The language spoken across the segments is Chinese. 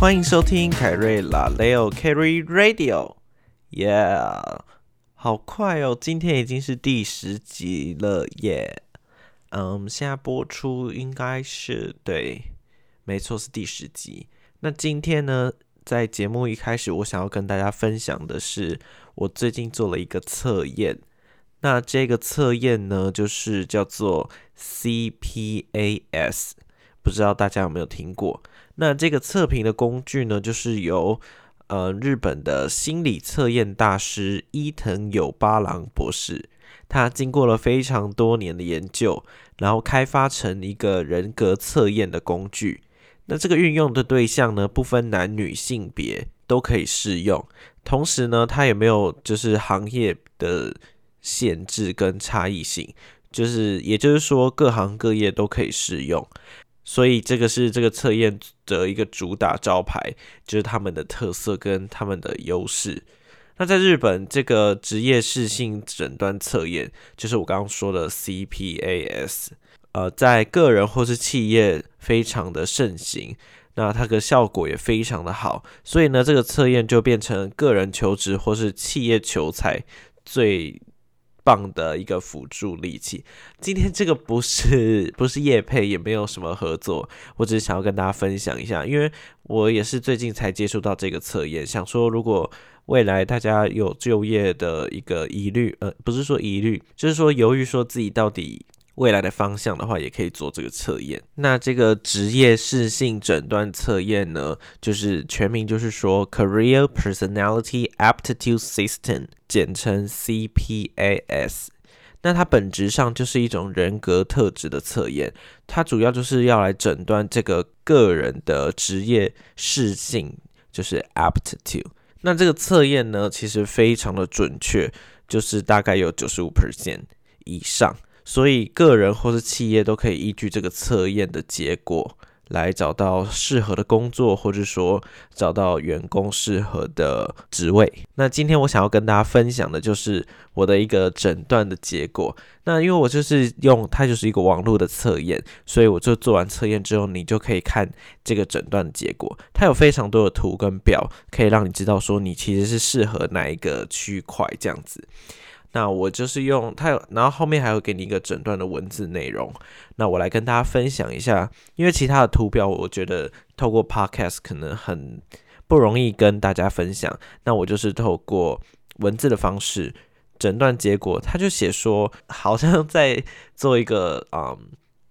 欢迎收听凯瑞拉 Leo Carry Radio，Yeah，好快哦，今天已经是第十集了耶。嗯，现在播出应该是对，没错是第十集。那今天呢，在节目一开始，我想要跟大家分享的是，我最近做了一个测验。那这个测验呢，就是叫做 CPAS，不知道大家有没有听过？那这个测评的工具呢，就是由呃日本的心理测验大师伊藤有八郎博士，他经过了非常多年的研究，然后开发成一个人格测验的工具。那这个运用的对象呢，不分男女性别都可以适用。同时呢，它也没有就是行业的限制跟差异性，就是也就是说各行各业都可以适用。所以这个是这个测验的一个主打招牌，就是他们的特色跟他们的优势。那在日本，这个职业适性诊断测验，就是我刚刚说的 CPAS，呃，在个人或是企业非常的盛行，那它的效果也非常的好。所以呢，这个测验就变成个人求职或是企业求财最。棒的一个辅助利器。今天这个不是 不是叶配，也没有什么合作，我只是想要跟大家分享一下，因为我也是最近才接触到这个测验，想说如果未来大家有就业的一个疑虑，呃，不是说疑虑，就是说犹豫，说自己到底。未来的方向的话，也可以做这个测验。那这个职业适性诊断测验呢，就是全名就是说 Career Personality Aptitude System，简称 CPAS。那它本质上就是一种人格特质的测验，它主要就是要来诊断这个个人的职业适性，就是 aptitude。那这个测验呢，其实非常的准确，就是大概有九十五 percent 以上。所以，个人或是企业都可以依据这个测验的结果来找到适合的工作，或者说找到员工适合的职位。那今天我想要跟大家分享的就是我的一个诊断的结果。那因为我就是用它就是一个网络的测验，所以我就做完测验之后，你就可以看这个诊断的结果。它有非常多的图跟表，可以让你知道说你其实是适合哪一个区块这样子。那我就是用它有，然后后面还会给你一个诊断的文字内容。那我来跟大家分享一下，因为其他的图表我觉得透过 podcast 可能很不容易跟大家分享。那我就是透过文字的方式诊断结果，他就写说好像在做一个嗯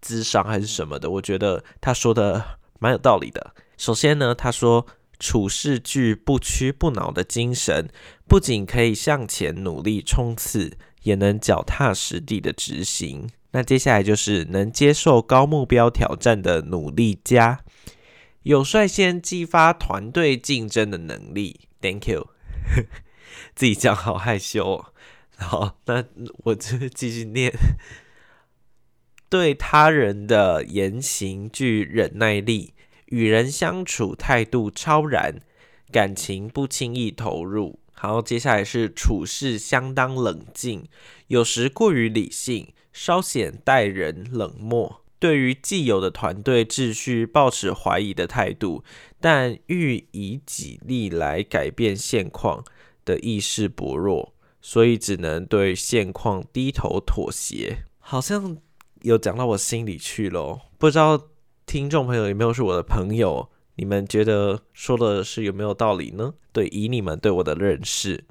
智商还是什么的。我觉得他说的蛮有道理的。首先呢，他说。处事具不屈不挠的精神，不仅可以向前努力冲刺，也能脚踏实地的执行。那接下来就是能接受高目标挑战的努力家，有率先激发团队竞争的能力。Thank you，自己讲好害羞哦。好，那我就继续念。对他人的言行具忍耐力。与人相处态度超然，感情不轻易投入。好，接下来是处事相当冷静，有时过于理性，稍显待人冷漠。对于既有的团队秩序抱持怀疑的态度，但欲以己力来改变现况的意识薄弱，所以只能对现况低头妥协。好像有讲到我心里去了，不知道。听众朋友有没有是我的朋友？你们觉得说的是有没有道理呢？对，以你们对我的认识，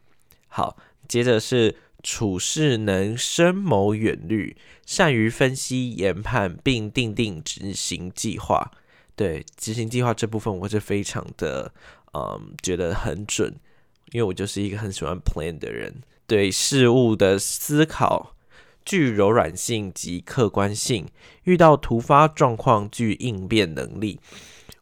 好，接着是处事能深谋远虑，善于分析研判，并定定执行计划。对，执行计划这部分我是非常的，嗯，觉得很准，因为我就是一个很喜欢 plan 的人。对事物的思考。具柔软性及客观性，遇到突发状况具应变能力。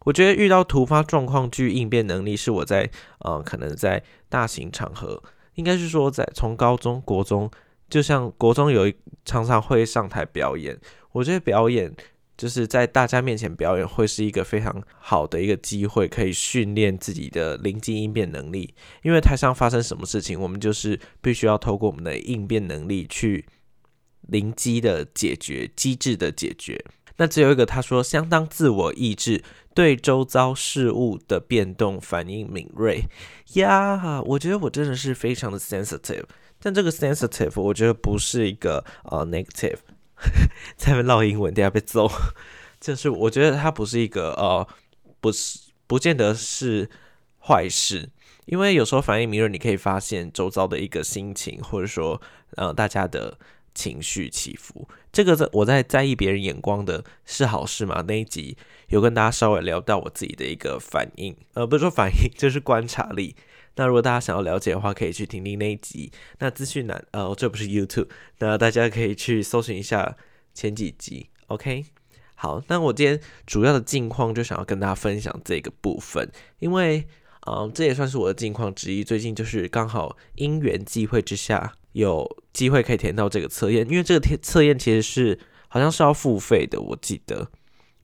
我觉得遇到突发状况具应变能力是我在呃可能在大型场合，应该是说在从高中国中，就像国中有一常常会上台表演。我觉得表演就是在大家面前表演会是一个非常好的一个机会，可以训练自己的临机应变能力。因为台上发生什么事情，我们就是必须要透过我们的应变能力去。灵机的解决机制的解决，那只有一个，他说相当自我意志，对周遭事物的变动反应敏锐。呀，我觉得我真的是非常的 sensitive，但这个 sensitive 我觉得不是一个呃 negative，在那唠英文，等下被揍。就是我觉得它不是一个呃，不是不见得是坏事，因为有时候反应敏锐，你可以发现周遭的一个心情，或者说呃大家的。情绪起伏，这个在我在在意别人眼光的是好事吗？那一集有跟大家稍微聊到我自己的一个反应，呃，不是说反应，就是观察力。那如果大家想要了解的话，可以去听听那一集。那资讯栏，呃，这不是 YouTube，那大家可以去搜寻一下前几集。OK，好，那我今天主要的近况就想要跟大家分享这个部分，因为，嗯，这也算是我的近况之一。最近就是刚好因缘际会之下。有机会可以填到这个测验，因为这个测验其实是好像是要付费的，我记得。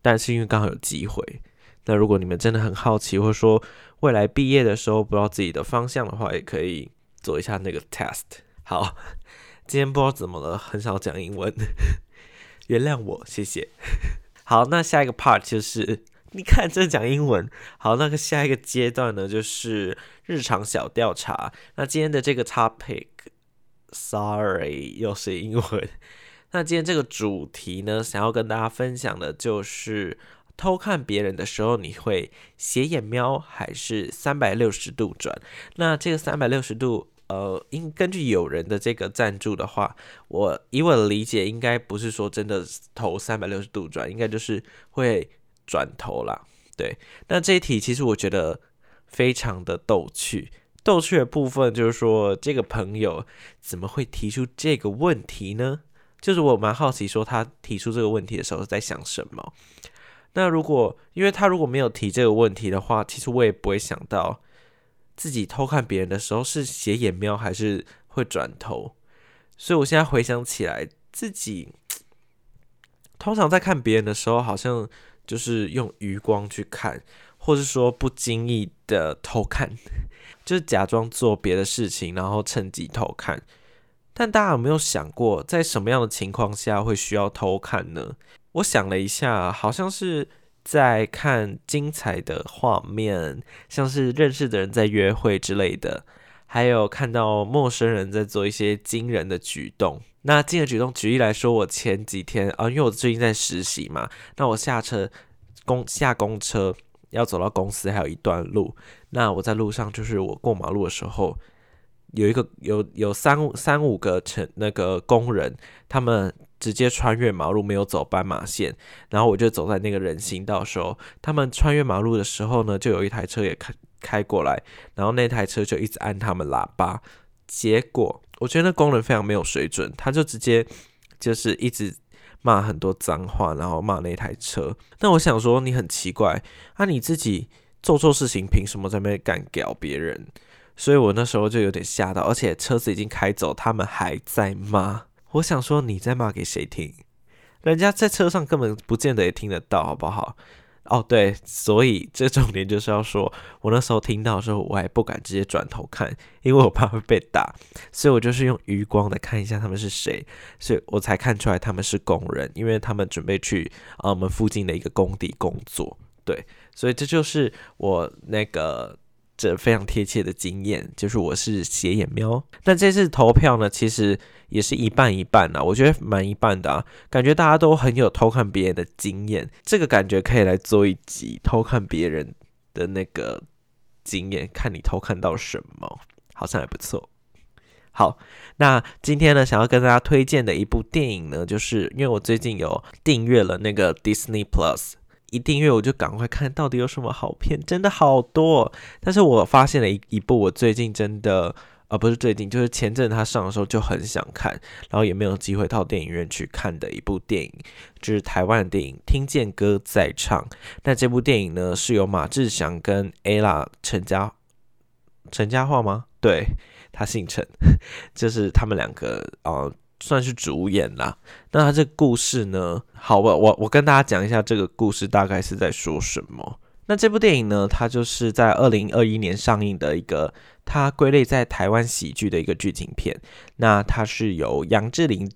但是因为刚好有机会，那如果你们真的很好奇，或者说未来毕业的时候不知道自己的方向的话，也可以做一下那个 test。好，今天不知道怎么了，很少讲英文，原谅我，谢谢。好，那下一个 part 就是你看这讲英文。好，那个下一个阶段呢，就是日常小调查。那今天的这个 topic。Sorry，又是英文。那今天这个主题呢，想要跟大家分享的就是偷看别人的时候，你会斜眼瞄还是三百六十度转？那这个三百六十度，呃，应根据有人的这个赞助的话，我以我的理解，应该不是说真的头三百六十度转，应该就是会转头啦。对，那这一题其实我觉得非常的逗趣。逗趣的部分就是说，这个朋友怎么会提出这个问题呢？就是我蛮好奇，说他提出这个问题的时候在想什么。那如果因为他如果没有提这个问题的话，其实我也不会想到自己偷看别人的时候是斜眼瞄还是会转头。所以我现在回想起来，自己通常在看别人的时候，好像就是用余光去看，或是说不经意的偷看。就是假装做别的事情，然后趁机偷看。但大家有没有想过，在什么样的情况下会需要偷看呢？我想了一下，好像是在看精彩的画面，像是认识的人在约会之类的，还有看到陌生人在做一些惊人的举动。那惊人举动，举例来说，我前几天啊，因为我最近在实习嘛，那我下车公下公车。要走到公司还有一段路，那我在路上就是我过马路的时候，有一个有有三三五个成那个工人，他们直接穿越马路，没有走斑马线，然后我就走在那个人行道时候，他们穿越马路的时候呢，就有一台车也开开过来，然后那台车就一直按他们喇叭，结果我觉得那工人非常没有水准，他就直接就是一直。骂很多脏话，然后骂那台车。那我想说，你很奇怪，啊，你自己做错事情，凭什么在那边干屌别人？所以我那时候就有点吓到，而且车子已经开走，他们还在骂。我想说，你在骂给谁听？人家在车上根本不见得也听得到，好不好？哦，对，所以这重点就是要说，我那时候听到的时候，我还不敢直接转头看，因为我怕会被打，所以我就是用余光的看一下他们是谁，所以我才看出来他们是工人，因为他们准备去啊我们附近的一个工地工作，对，所以这就是我那个。这非常贴切的经验，就是我是斜眼喵。那这次投票呢，其实也是一半一半啊，我觉得蛮一半的啊，感觉大家都很有偷看别人的经验，这个感觉可以来做一集偷看别人的那个经验，看你偷看到什么，好像还不错。好，那今天呢，想要跟大家推荐的一部电影呢，就是因为我最近有订阅了那个 Disney Plus。一订阅我就赶快看到底有什么好片，真的好多。但是我发现了一一部我最近真的，呃，不是最近，就是前阵他上的时候就很想看，然后也没有机会到电影院去看的一部电影，就是台湾的电影《听见歌在唱》。那这部电影呢，是由马志祥跟 ella 陈家陈家化吗？对他姓陈，就是他们两个啊。算是主演啦。那他这故事呢？好吧，我我跟大家讲一下这个故事大概是在说什么。那这部电影呢，它就是在二零二一年上映的一个，它归类在台湾喜剧的一个剧情片。那它是由杨志玲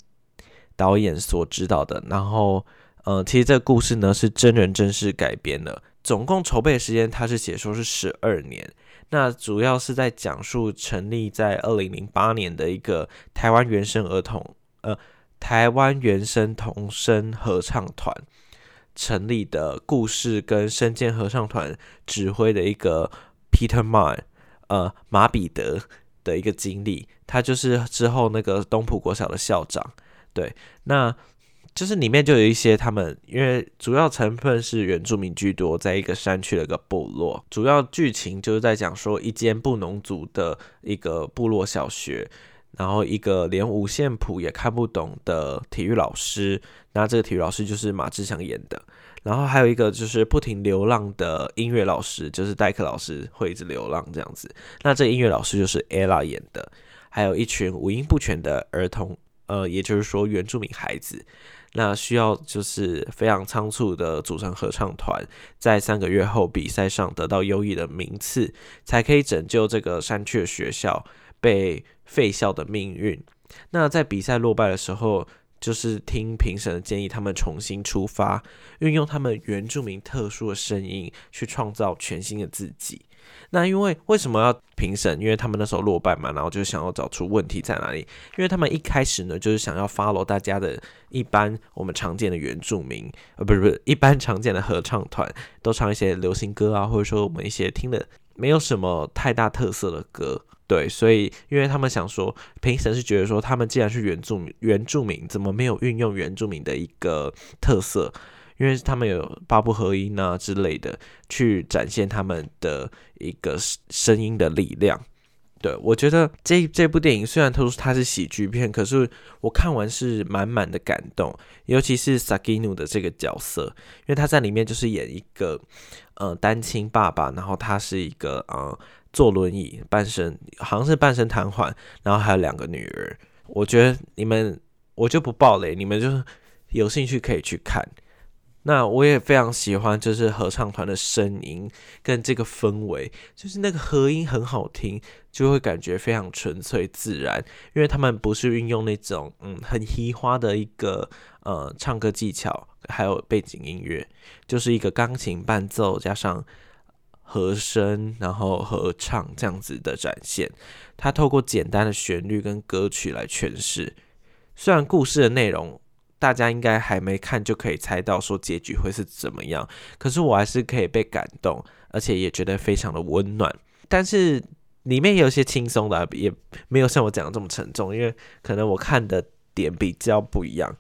导演所指导的，然后呃，其实这个故事呢是真人真事改编的，总共筹备时间他是写说是十二年。那主要是在讲述成立在二零零八年的一个台湾原生儿童呃台湾原生童声合唱团成立的故事，跟深建合唱团指挥的一个 Peter Ma 呃马彼得的一个经历，他就是之后那个东浦国小的校长，对，那。就是里面就有一些他们，因为主要成分是原住民居多，在一个山区的一个部落，主要剧情就是在讲说一间布农族的一个部落小学，然后一个连五线谱也看不懂的体育老师，那这个体育老师就是马志祥演的，然后还有一个就是不停流浪的音乐老师，就是代课老师会一直流浪这样子，那这音乐老师就是 ella 演的，还有一群五音不全的儿童，呃，也就是说原住民孩子。那需要就是非常仓促的组成合唱团，在三个月后比赛上得到优异的名次，才可以拯救这个山区学校被废校的命运。那在比赛落败的时候，就是听评审的建议，他们重新出发，运用他们原住民特殊的声音去创造全新的自己。那因为为什么要评审？因为他们那时候落败嘛，然后就想要找出问题在哪里。因为他们一开始呢，就是想要 follow 大家的一般我们常见的原住民，呃，不是不是一般常见的合唱团，都唱一些流行歌啊，或者说我们一些听的没有什么太大特色的歌。对，所以因为他们想说，评审是觉得说，他们既然是原住民，原住民怎么没有运用原住民的一个特色？因为他们有八部合音啊之类的，去展现他们的一个声音的力量。对我觉得这这部电影虽然都说它是喜剧片，可是我看完是满满的感动，尤其是 Sagino 的这个角色，因为他在里面就是演一个呃单亲爸爸，然后他是一个呃坐轮椅，半身好像是半身瘫痪，然后还有两个女儿。我觉得你们我就不爆雷，你们就是有兴趣可以去看。那我也非常喜欢，就是合唱团的声音跟这个氛围，就是那个和音很好听，就会感觉非常纯粹自然。因为他们不是运用那种嗯很嘻花的一个呃唱歌技巧，还有背景音乐，就是一个钢琴伴奏加上和声，然后合唱这样子的展现。他透过简单的旋律跟歌曲来诠释，虽然故事的内容。大家应该还没看就可以猜到说结局会是怎么样，可是我还是可以被感动，而且也觉得非常的温暖。但是里面有些轻松的，也没有像我讲的这么沉重，因为可能我看的点比较不一样，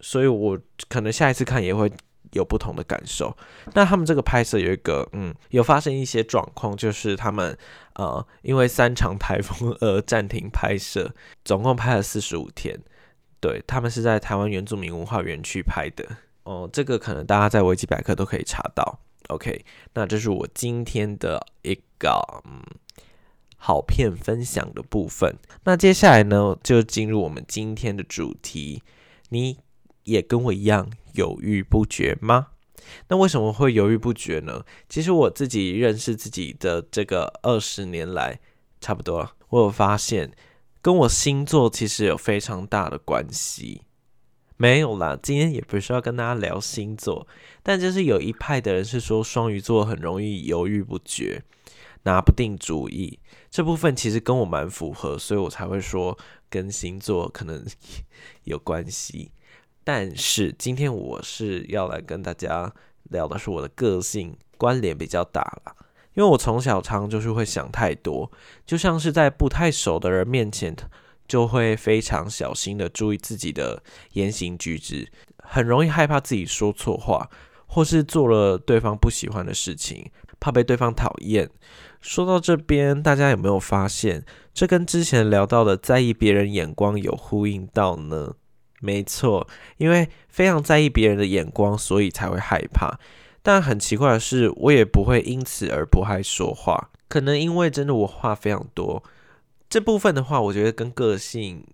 所以我可能下一次看也会有不同的感受。那他们这个拍摄有一个，嗯，有发生一些状况，就是他们呃因为三场台风而暂停拍摄，总共拍了四十五天。对他们是在台湾原住民文化园区拍的哦，这个可能大家在维基百科都可以查到。OK，那这是我今天的一个嗯好片分享的部分。那接下来呢，就进入我们今天的主题。你也跟我一样犹豫不决吗？那为什么会犹豫不决呢？其实我自己认识自己的这个二十年来，差不多，我有发现。跟我星座其实有非常大的关系，没有啦，今天也不是要跟大家聊星座，但就是有一派的人是说双鱼座很容易犹豫不决，拿不定主意，这部分其实跟我蛮符合，所以我才会说跟星座可能 有关系。但是今天我是要来跟大家聊的是我的个性关联比较大了。因为我从小常就是会想太多，就像是在不太熟的人面前，就会非常小心的注意自己的言行举止，很容易害怕自己说错话，或是做了对方不喜欢的事情，怕被对方讨厌。说到这边，大家有没有发现，这跟之前聊到的在意别人眼光有呼应到呢？没错，因为非常在意别人的眼光，所以才会害怕。但很奇怪的是，我也不会因此而不爱说话。可能因为真的我话非常多，这部分的话，我觉得跟个性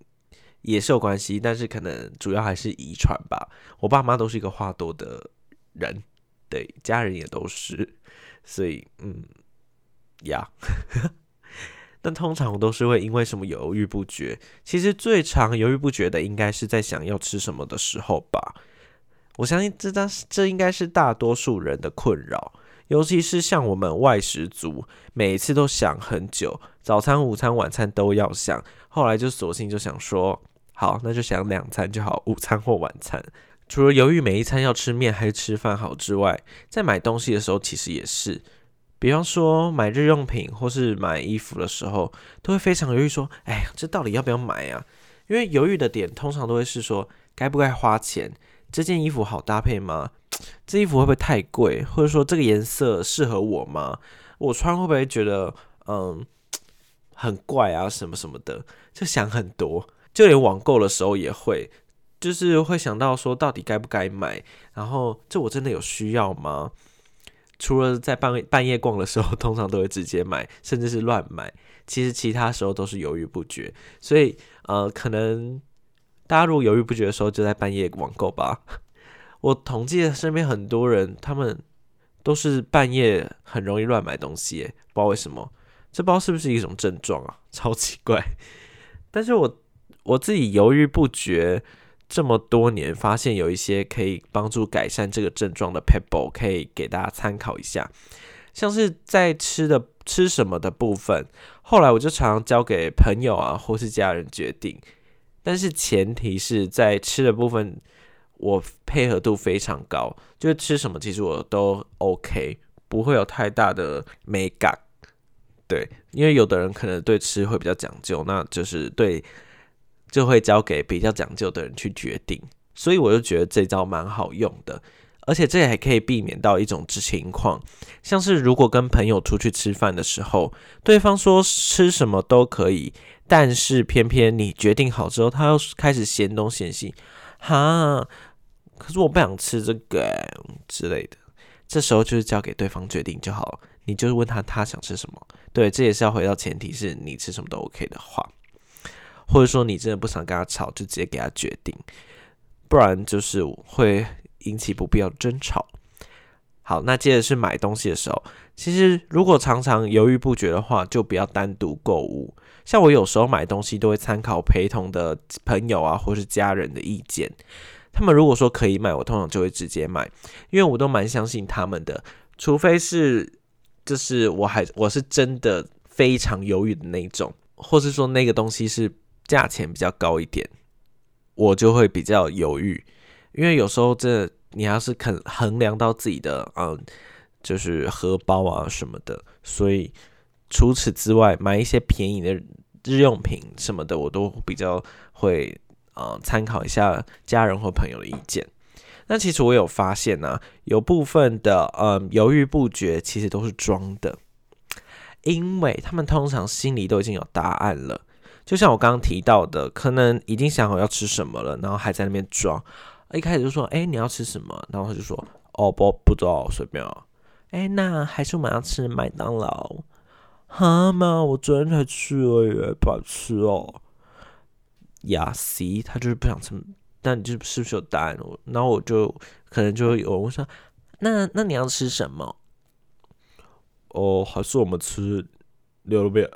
也是有关系。但是可能主要还是遗传吧。我爸妈都是一个话多的人，对，家人也都是。所以，嗯，呀，但通常都是会因为什么犹豫不决。其实最常犹豫不决的，应该是在想要吃什么的时候吧。我相信这张这应该是大多数人的困扰，尤其是像我们外食族，每一次都想很久，早餐、午餐、晚餐都要想，后来就索性就想说，好，那就想两餐就好，午餐或晚餐。除了犹豫每一餐要吃面还是吃饭好之外，在买东西的时候其实也是，比方说买日用品或是买衣服的时候，都会非常犹豫，说，哎呀，这到底要不要买啊？因为犹豫的点通常都会是说，该不该花钱？这件衣服好搭配吗？这衣服会不会太贵？或者说这个颜色适合我吗？我穿会不会觉得嗯很怪啊？什么什么的，就想很多。就连网购的时候也会，就是会想到说，到底该不该买？然后这我真的有需要吗？除了在半半夜逛的时候，通常都会直接买，甚至是乱买。其实其他时候都是犹豫不决，所以呃，可能大家如果犹豫不决的时候，就在半夜网购吧。我统计身边很多人，他们都是半夜很容易乱买东西，不知道为什么，这不知道是不是一种症状啊，超奇怪。但是我我自己犹豫不决这么多年，发现有一些可以帮助改善这个症状的 pebble，可以给大家参考一下，像是在吃的。吃什么的部分，后来我就常常交给朋友啊或是家人决定，但是前提是在吃的部分，我配合度非常高，就是吃什么其实我都 OK，不会有太大的美感。对，因为有的人可能对吃会比较讲究，那就是对就会交给比较讲究的人去决定，所以我就觉得这招蛮好用的。而且这也还可以避免到一种情况，像是如果跟朋友出去吃饭的时候，对方说吃什么都可以，但是偏偏你决定好之后，他又开始嫌东嫌西，哈，可是我不想吃这个之类的，这时候就是交给对方决定就好了。你就是问他他想吃什么，对，这也是要回到前提是你吃什么都 OK 的话，或者说你真的不想跟他吵，就直接给他决定，不然就是会。引起不必要的争吵。好，那接着是买东西的时候，其实如果常常犹豫不决的话，就不要单独购物。像我有时候买东西都会参考陪同的朋友啊，或是家人的意见。他们如果说可以买，我通常就会直接买，因为我都蛮相信他们的。除非是就是我还我是真的非常犹豫的那种，或是说那个东西是价钱比较高一点，我就会比较犹豫。因为有时候这你要是肯衡量到自己的嗯，就是荷包啊什么的，所以除此之外，买一些便宜的日用品什么的，我都比较会呃参考一下家人或朋友的意见。那其实我有发现呢，有部分的嗯犹豫不决，其实都是装的，因为他们通常心里都已经有答案了。就像我刚刚提到的，可能已经想好要吃什么了，然后还在那边装。一开始就说：“哎，你要吃什么？”然后他就说：“哦，不，不知道，随便啊。”哎，那还是我们要吃麦当劳？哈嘛，我昨天才去而已，不好吃哦。呀，C，他就是不想吃，那你就是不是有答案？我然后我就可能就有人说：“那那你要吃什么？”哦，还是我们吃牛肉面，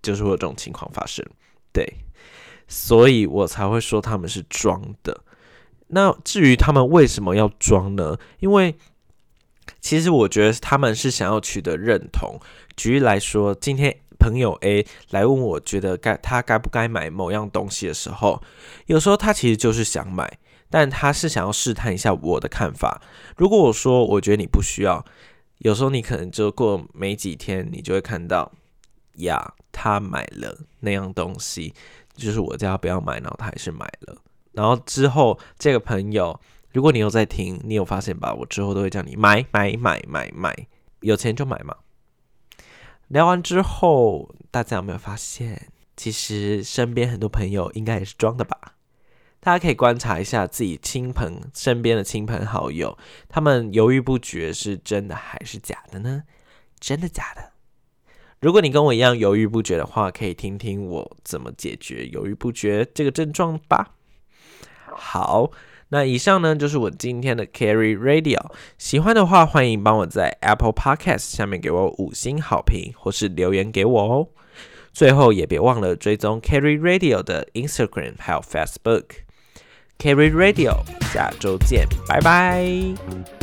就是会有这种情况发生。对，所以我才会说他们是装的。那至于他们为什么要装呢？因为其实我觉得他们是想要取得认同。举例来说，今天朋友 A 来问我觉得该他该不该买某样东西的时候，有时候他其实就是想买，但他是想要试探一下我的看法。如果我说我觉得你不需要，有时候你可能就过没几天，你就会看到呀，他买了那样东西，就是我叫他不要买，然后他还是买了。然后之后，这个朋友，如果你有在听，你有发现吧？我之后都会叫你买买买买买，有钱就买嘛。聊完之后，大家有没有发现，其实身边很多朋友应该也是装的吧？大家可以观察一下自己亲朋身边的亲朋好友，他们犹豫不决是真的还是假的呢？真的假的？如果你跟我一样犹豫不决的话，可以听听我怎么解决犹豫不决这个症状吧。好，那以上呢就是我今天的 Carry Radio。喜欢的话，欢迎帮我在 Apple Podcast 下面给我五星好评，或是留言给我哦。最后也别忘了追踪 Carry Radio 的 Instagram 还有 Facebook。Carry Radio。下周见，拜拜。